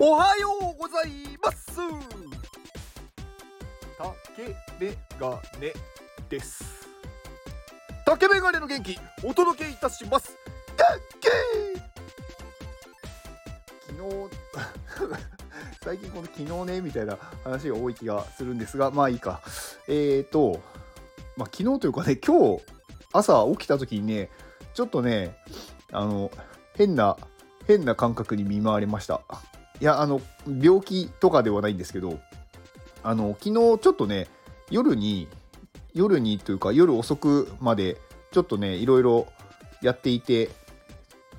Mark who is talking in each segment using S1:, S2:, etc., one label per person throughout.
S1: おはようございます。竹メガネです。竹メガネの元気お届けいたします。元気!昨日 最近この昨日ねみたいな話が多い気がするんですがまあいいか。えーとまあ昨日というかね今日朝起きた時にねちょっとねあの変な変な感覚に見舞われました。いやあの病気とかではないんですけどあの昨日ちょっとね夜に夜にというか夜遅くまでちょっとねいろいろやっていて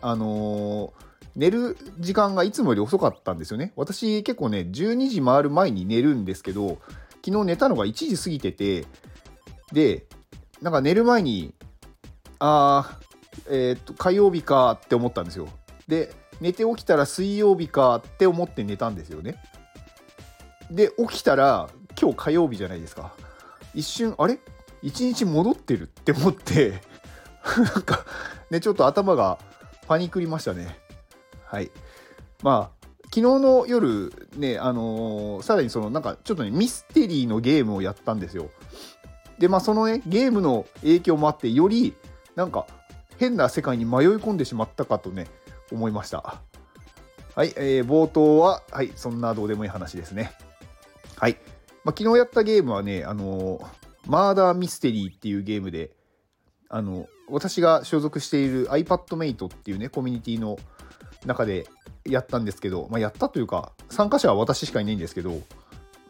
S1: あのー、寝る時間がいつもより遅かったんですよね。私結構ね12時回る前に寝るんですけど昨日寝たのが1時過ぎててでなんか寝る前にあーえー、っと火曜日かって思ったんですよ。で寝て起きたら水曜日かって思って寝たんですよね。で起きたら今日火曜日じゃないですか。一瞬あれ？一日戻ってるって思って なんかねちょっと頭がパニクりましたね。はい。まあ昨日の夜ねあのー、さらにそのなんかちょっとねミステリーのゲームをやったんですよ。でまあそのねゲームの影響もあってよりなんか変な世界に迷い込んでしまったかとね思いました。はい、えー、冒頭ははいそんなどうでもいい話ですね。はい、まあ、昨日やったゲームはねあのー、マーダーミステリーっていうゲームであの私が所属している iPadMate っていうねコミュニティの中でやったんですけど、まあ、やったというか参加者は私しかいないんですけど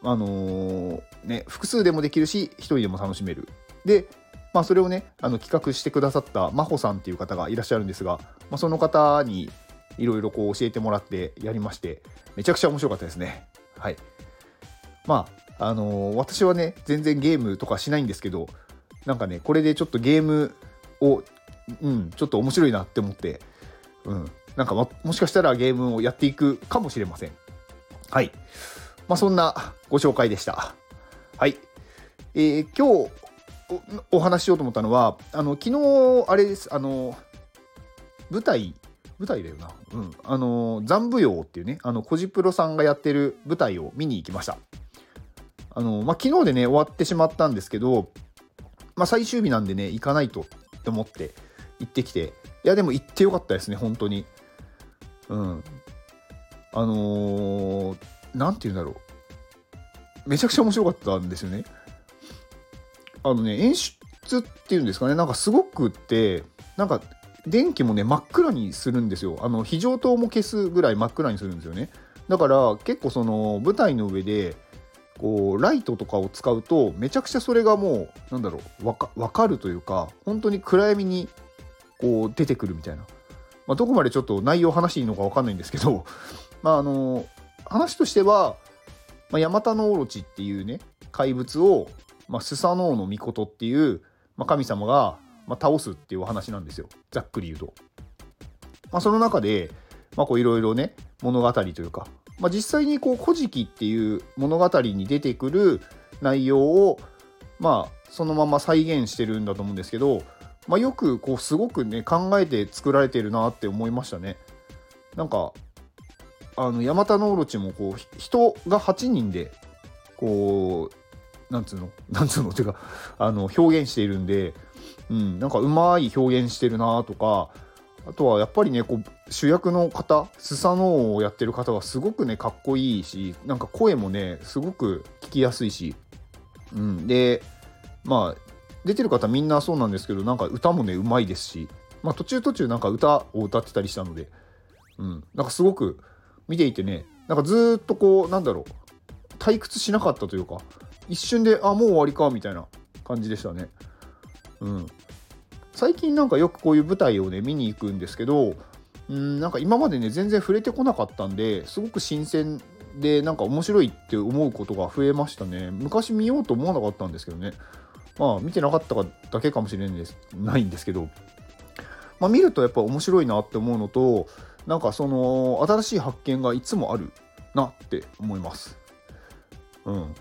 S1: あのー、ね複数でもできるし1人でも楽しめる。でまあ、それをねあの企画してくださった真帆さんっていう方がいらっしゃるんですが、まあ、その方にいろいろ教えてもらってやりましてめちゃくちゃ面白かったですね。はい。まああのー、私はね全然ゲームとかしないんですけどなんかねこれでちょっとゲームをうんちょっと面白いなって思ってうんなんか、もしかしたらゲームをやっていくかもしれません。はい。まあそんなご紹介でした。はい。えー、今日お話ししようと思ったのはあの昨日あれですあの舞台舞台だよな。うん。あの、残舞踊っていうね、あの、コジプロさんがやってる舞台を見に行きました。あの、まあ、昨日でね、終わってしまったんですけど、まあ、最終日なんでね、行かないとって思って行ってきて、いや、でも行ってよかったですね、本当に。うん。あのー、なんて言うんだろう。めちゃくちゃ面白かったんですよね。あのね、演出っていうんですかね、なんかすごくって、なんか電気もね真っ暗にするんですよ。あの非常灯も消すぐらい真っ暗にするんですよね。だから結構その舞台の上でこうライトとかを使うとめちゃくちゃそれがもうなんだろう分かかるというか本当に暗闇にこう出てくるみたいな、まあ、どこまでちょっと内容話していいのか分かんないんですけど まああの話としては、まあ、ヤマタノオロチっていうね怪物を、まあ、スサノオノミコトっていう、まあ、神様がまあ、倒すっていうお話なんですよざっくり言うと。まあ、その中でいろいろね物語というか、まあ、実際にこう「古事記」っていう物語に出てくる内容をまあそのまま再現してるんだと思うんですけど、まあ、よくこうすごくね考えて作られてるなって思いましたね。なんかあのヤマタノオロチもこう人が8人でこうなんつうの？なんつうの？っていうかあの表現しているんでうん、なんかうまい表現してるなとかあとはやっぱりねこう主役の方スサノオをやってる方がすごくねかっこいいしなんか声もねすごく聞きやすいし、うん、でまあ出てる方みんなそうなんですけどなんか歌もねうまいですし、まあ、途中途中なんか歌を歌ってたりしたので、うん、なんかすごく見ていてねなんかずっとこうなんだろう退屈しなかったというか一瞬であもう終わりかみたいな感じでしたね。うん、最近なんかよくこういう舞台をね見に行くんですけどうんなんか今までね全然触れてこなかったんですごく新鮮でなんか面白いって思うことが増えましたね。昔見ようと思わなかったんですけどね。まあ見てなかっただけかもしれないんです。ないんですけど。まあ見るとやっぱ面白いなって思うのとなんかその新しい発見がいつもあるなって思います。うん。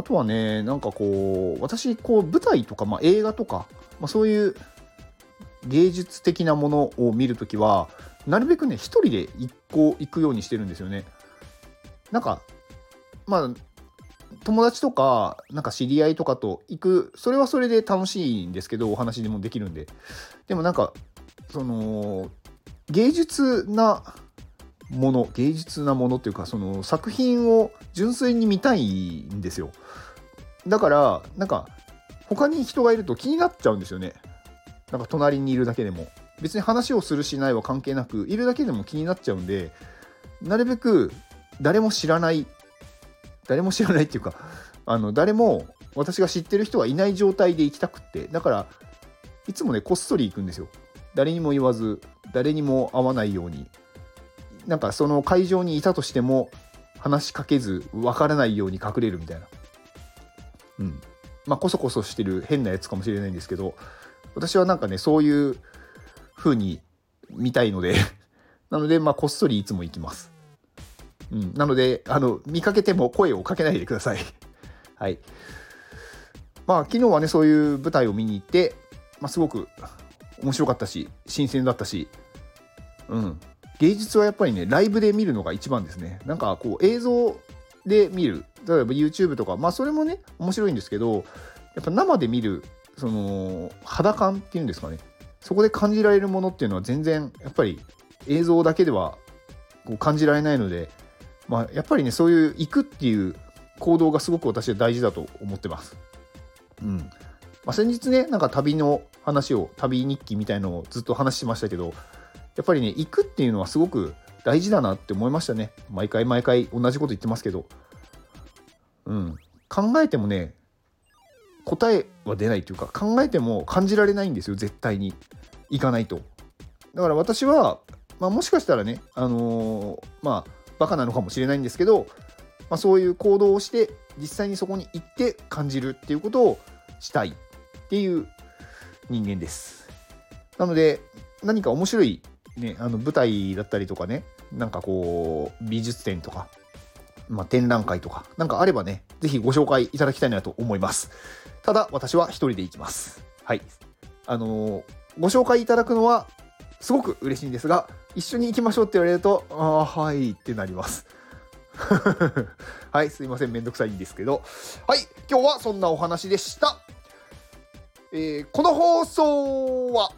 S1: あとはね、なんかこう、私、こう、舞台とか、まあ、映画とか、まあ、そういう芸術的なものを見るときは、なるべくね一人で一個行くようにしてるんですよね。なんかまあ友達とかなんか知り合いとかと行くそれはそれで楽しいんですけどお話でもできるんで。でもなんかその芸術なもの芸術なものっていうかその作品を純粋に見たいんですよ。だからなんか他に人がいると気になっちゃうんですよね。なんか隣にいるだけでも。別に話をするしないは関係なくいるだけでも気になっちゃうんでなるべく誰も知らない誰も知らないっていうかあの誰も私が知ってる人がいない状態で行きたくって。だからいつもねこっそり行くんですよ。誰にも言わず誰にも会わないように。なんかその会場にいたとしても話しかけず分からないように隠れるみたいな。うん。まあこそこそしてる変なやつかもしれないんですけど私はなんかねそういう風に見たいので なのでまあこっそりいつも行きます。うん、なのであの見かけても声をかけないでください。はい。まあ昨日はねそういう舞台を見に行って、まあ、すごく面白かったし新鮮だったし。うん。芸術はやっぱりねライブで見るのが一番ですね。なんかこう映像で見る。例えば YouTube とか。まあそれもね面白いんですけどやっぱ生で見るその肌感っていうんですかね。そこで感じられるものっていうのは全然やっぱり映像だけではこう感じられないのでまあ、やっぱりねそういう行くっていう行動がすごく私は大事だと思ってます。うん。まあ、先日ねなんか旅の話を旅日記みたいのをずっと話しましたけどやっぱりね行くっていうのはすごく大事だなって思いましたね。毎回毎回同じこと言ってますけど。うん。考えてもね答えは出ないというか考えても感じられないんですよ絶対に。行かないと。だから私は、まあ、もしかしたらねあのー、まあバカなのかもしれないんですけど、まあ、そういう行動をして実際にそこに行って感じるっていうことをしたいっていう人間です。なので何か面白い、ね、あの舞台だったりとかねなんかこう美術展とか、まあ、展覧会とかなんかあればね是非ご紹介いただきたいなと思います。ただ私は一人で行きます。はい。あのー、ご紹介いただくのはすごく嬉しいんですが一緒に行きましょうって言われると、ああ、はいってなります。はい、すいません、めんどくさいんですけど。はい、今日はそんなお話でした。えー、この放送は、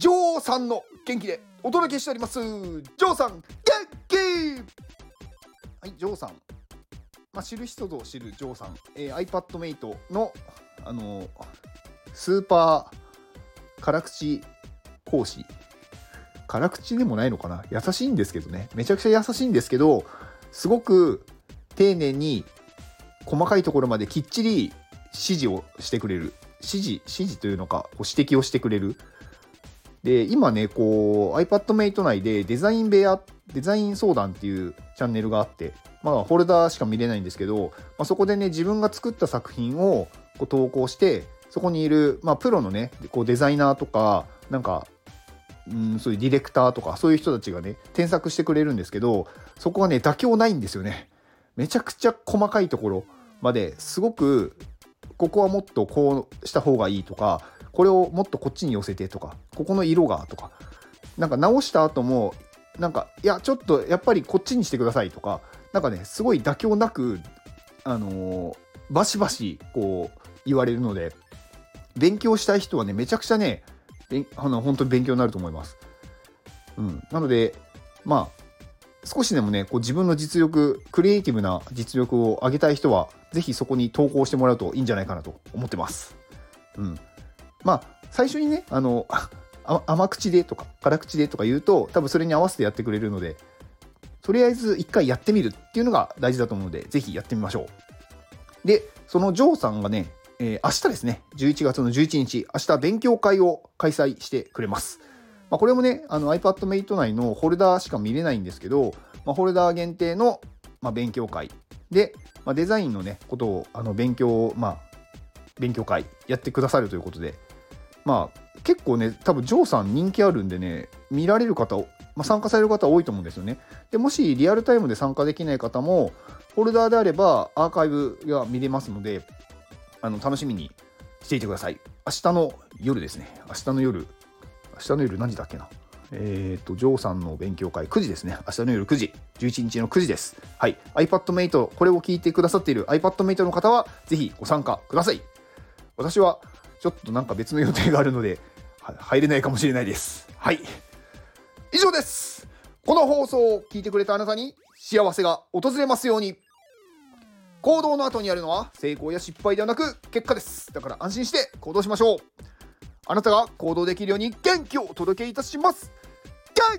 S1: ジョーさんの元気でお届けしております。ジョーさん、元気はい、ジョーさん。まあ、知る人ぞ知るジョーさん。えー、iPadMate の、あのー、スーパー辛口講師辛口でもないのかな？優しいんですけどねめちゃくちゃ優しいんですけどすごく丁寧に細かいところまできっちり指示をしてくれる指示指示というのかこう指摘をしてくれるで今ねこう iPadMate 内でデザイン部屋デザイン相談っていうチャンネルがあってまあフォルダーしか見れないんですけど、まあ、そこでね自分が作った作品をこう投稿してそこにいる、まあ、プロのねこうデザイナーとかなんかうんそういうディレクターとかそういう人たちがね添削してくれるんですけどそこはね妥協ないんですよね。めちゃくちゃ細かいところまですごくここはもっとこうした方がいいとかこれをもっとこっちに寄せてとかここの色がとかなんか直した後もなんかいやちょっとやっぱりこっちにしてくださいとかなんかねすごい妥協なくあのー、バシバシこう言われるので勉強したい人はねめちゃくちゃねあの本当に勉強になると思います。うん、なのでまあ少しでもねこう自分の実力クリエイティブな実力を上げたい人は是非そこに投稿してもらうといいんじゃないかなと思ってます。うん、まあ最初にねあのあ甘口でとか辛口でとか言うと多分それに合わせてやってくれるのでとりあえず一回やってみるっていうのが大事だと思うので是非やってみましょう。でそのジョーさんがねえー、明日ですね、11月の11日、明日勉強会を開催してくれます。まあ、これもね、iPadMate 内のホルダーしか見れないんですけど、まあ、ホルダー限定の、まあ、勉強会で、まあ、デザインのね、ことをあの勉強、まあ、勉強会やってくださるということで、まあ、結構ね、多分ジョーさん人気あるんでね、見られる方、まあ、参加される方多いと思うんですよね。でもしリアルタイムで参加できない方も、ホルダーであればアーカイブが見れますので、あの楽しみにしていてください。明日の夜ですね。明日の夜、明日の夜何時だっけなえっ、ー、と、ジョーさんの勉強会9時ですね。明日の夜9時。11日の9時です。はい。iPadMate、これを聞いてくださっている iPadMate の方は、ぜひご参加ください。私は、ちょっとなんか別の予定があるので、入れないかもしれないです。はい。以上です。この放送を聞いてくれたあなたに幸せが訪れますように。行動の後にあるのは成功や失敗ではなく結果です。だから安心して行動しましょう。あなたが行動できるように元気をお届けいたします。元